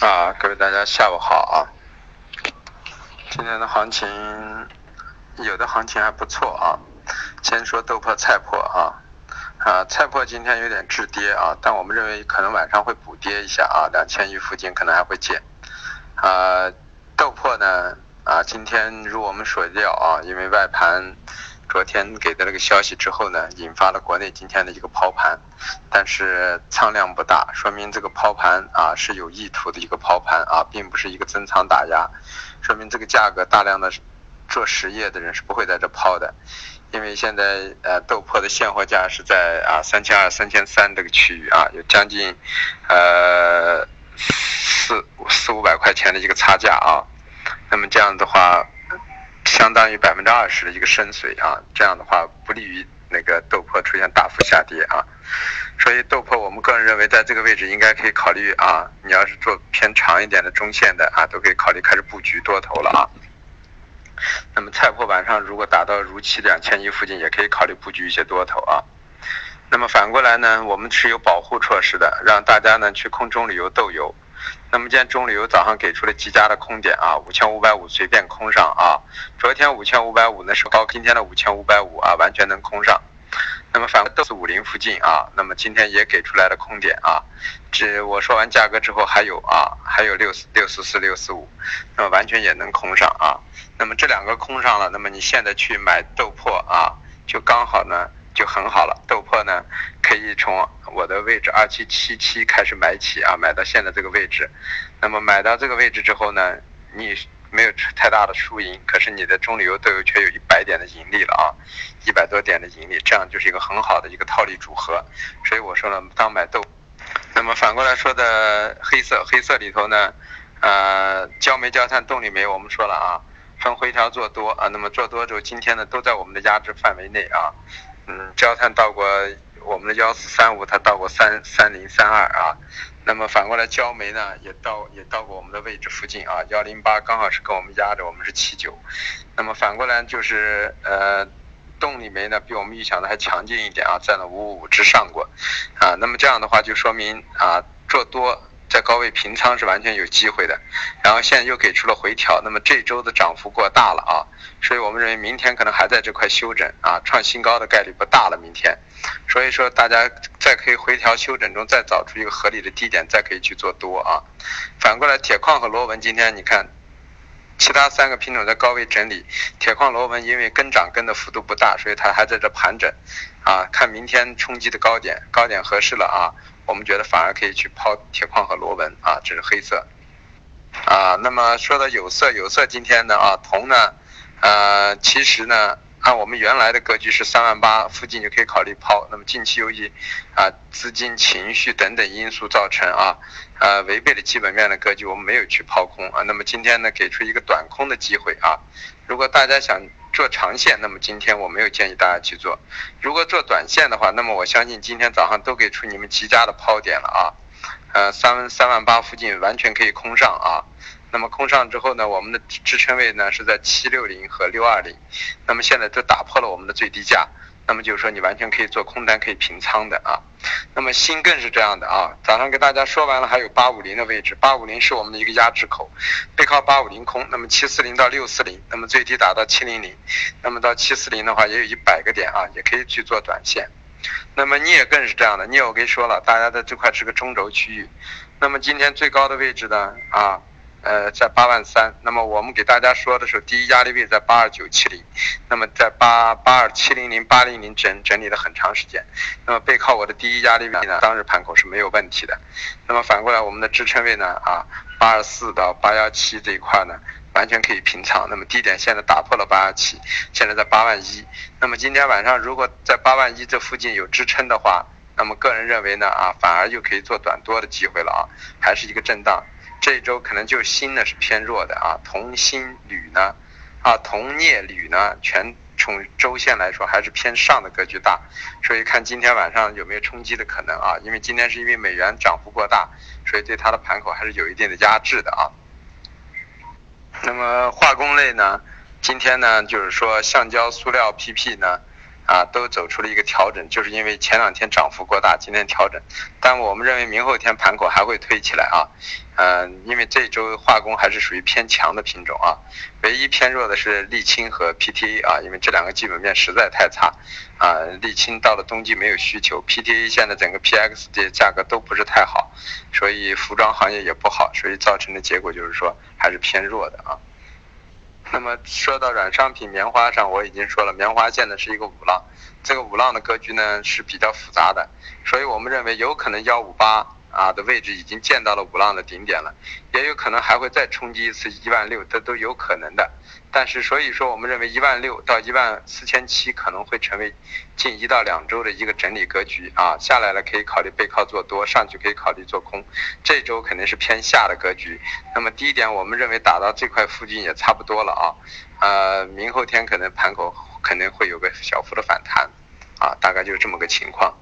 啊，各位大家下午好啊！今天的行情，有的行情还不错啊。先说豆粕、菜粕啊，啊，菜粕今天有点滞跌啊，但我们认为可能晚上会补跌一下啊，两千亿附近可能还会见。啊，豆粕呢，啊，今天如我们所料啊，因为外盘。昨天给的那个消息之后呢，引发了国内今天的一个抛盘，但是仓量不大，说明这个抛盘啊是有意图的一个抛盘啊，并不是一个增仓打压，说明这个价格大量的做实业的人是不会在这抛的，因为现在呃豆粕的现货价是在啊三千二、三千三这个区域啊，有将近呃四四五百块钱的一个差价啊，那么这样的话。相当于百分之二十的一个深水啊，这样的话不利于那个豆粕出现大幅下跌啊，所以豆粕我们个人认为在这个位置应该可以考虑啊，你要是做偏长一点的中线的啊，都可以考虑开始布局多头了啊。那么菜粕晚上如果达到如期两千一附近，也可以考虑布局一些多头啊。那么反过来呢，我们是有保护措施的，让大家呢去空中旅游豆油。那么今天中旅游早上给出了极佳的空点啊，五千五百五随便空上啊。昨天五千五百五呢是高，今天的五千五百五啊完全能空上。那么反正都是五零附近啊，那么今天也给出来了空点啊。这我说完价格之后还有啊，还有六四六四四六四五，那么完全也能空上啊。那么这两个空上了，那么你现在去买豆粕啊，就刚好呢。就很好了，豆粕呢可以从我的位置二七七七开始买起啊，买到现在这个位置。那么买到这个位置之后呢，你没有太大的输赢，可是你的中旅游豆油却有一百点的盈利了啊，一百多点的盈利，这样就是一个很好的一个套利组合。所以我说呢，当买豆。那么反过来说的黑色，黑色里头呢，呃，焦煤、焦炭、动力煤，我们说了啊，分回调做多啊，那么做多之后，今天呢都在我们的压制范围内啊。嗯，焦炭到过我们的幺四三五，它到过三三零三二啊。那么反过来，焦煤呢也到也到过我们的位置附近啊，幺零八刚好是跟我们压着，我们是七九。那么反过来就是呃，动力煤呢比我们预想的还强劲一点啊，在了五五五之上过啊。那么这样的话就说明啊，做多。在高位平仓是完全有机会的，然后现在又给出了回调，那么这周的涨幅过大了啊，所以我们认为明天可能还在这块休整啊，创新高的概率不大了。明天，所以说大家再可以回调休整中再找出一个合理的低点，再可以去做多啊。反过来，铁矿和螺纹今天你看，其他三个品种在高位整理，铁矿螺纹因为跟涨跟的幅度不大，所以它还在这盘整啊，看明天冲击的高点，高点合适了啊。我们觉得反而可以去抛铁矿和螺纹啊，这是黑色啊。那么说到有色，有色今天呢啊，铜呢，呃，其实呢，按我们原来的格局是三万八附近就可以考虑抛。那么近期由于啊资金情绪等等因素造成啊，呃违背了基本面的格局，我们没有去抛空啊。那么今天呢，给出一个短空的机会啊。如果大家想。做长线，那么今天我没有建议大家去做。如果做短线的话，那么我相信今天早上都给出你们极佳的抛点了啊，呃，三三万八附近完全可以空上啊。那么空上之后呢，我们的支撑位呢是在七六零和六二零，那么现在都打破了我们的最低价。那么就是说，你完全可以做空单，可以平仓的啊。那么锌更是这样的啊。早上给大家说完了，还有八五零的位置，八五零是我们的一个压制口，背靠八五零空。那么七四零到六四零，那么最低打到七零零，那么到七四零的话也有一百个点啊，也可以去做短线。那么镍更是这样的，镍我跟你说了，大家的这块是个中轴区域。那么今天最高的位置呢啊？呃，在八万三，那么我们给大家说的时候，第一压力位在八二九七零，那么在八八二七零零八零零整整理了很长时间，那么背靠我的第一压力位呢，当日盘口是没有问题的，那么反过来我们的支撑位呢，啊，八二四到八幺七这一块呢，完全可以平仓，那么低点现在打破了八幺七，现在在八万一，那么今天晚上如果在八万一这附近有支撑的话，那么个人认为呢，啊，反而就可以做短多的机会了啊，还是一个震荡。这一周可能就锌呢是偏弱的啊，铜、锌、铝呢，啊，铜、镍、铝呢，全从周线来说还是偏上的格局大，所以看今天晚上有没有冲击的可能啊？因为今天是因为美元涨幅过大，所以对它的盘口还是有一定的压制的啊。那么化工类呢，今天呢就是说橡胶、塑料、PP 呢，啊，都走出了一个调整，就是因为前两天涨幅过大，今天调整。但我们认为明后天盘口还会推起来啊，嗯，因为这周化工还是属于偏强的品种啊，唯一偏弱的是沥青和 PTA 啊，因为这两个基本面实在太差啊，沥青到了冬季没有需求，PTA 现在整个 PX 的价格都不是太好，所以服装行业也不好，所以造成的结果就是说还是偏弱的啊。那么说到软商品棉花上，我已经说了，棉花现在是一个五浪，这个五浪的格局呢是比较复杂的，所以我们认为有可能幺五八啊的位置已经见到了五浪的顶点了，也有可能还会再冲击一次一万六，这都有可能的。但是所以说，我们认为一万六到一万四千七可能会成为近一到两周的一个整理格局啊，下来了可以考虑背靠做多，上去可以考虑做空。这周肯定是偏下的格局。那么低点我们认为打到这块附近也差不多了啊，呃，明后天可能盘口可能会有个小幅的反弹，啊，大概就是这么个情况。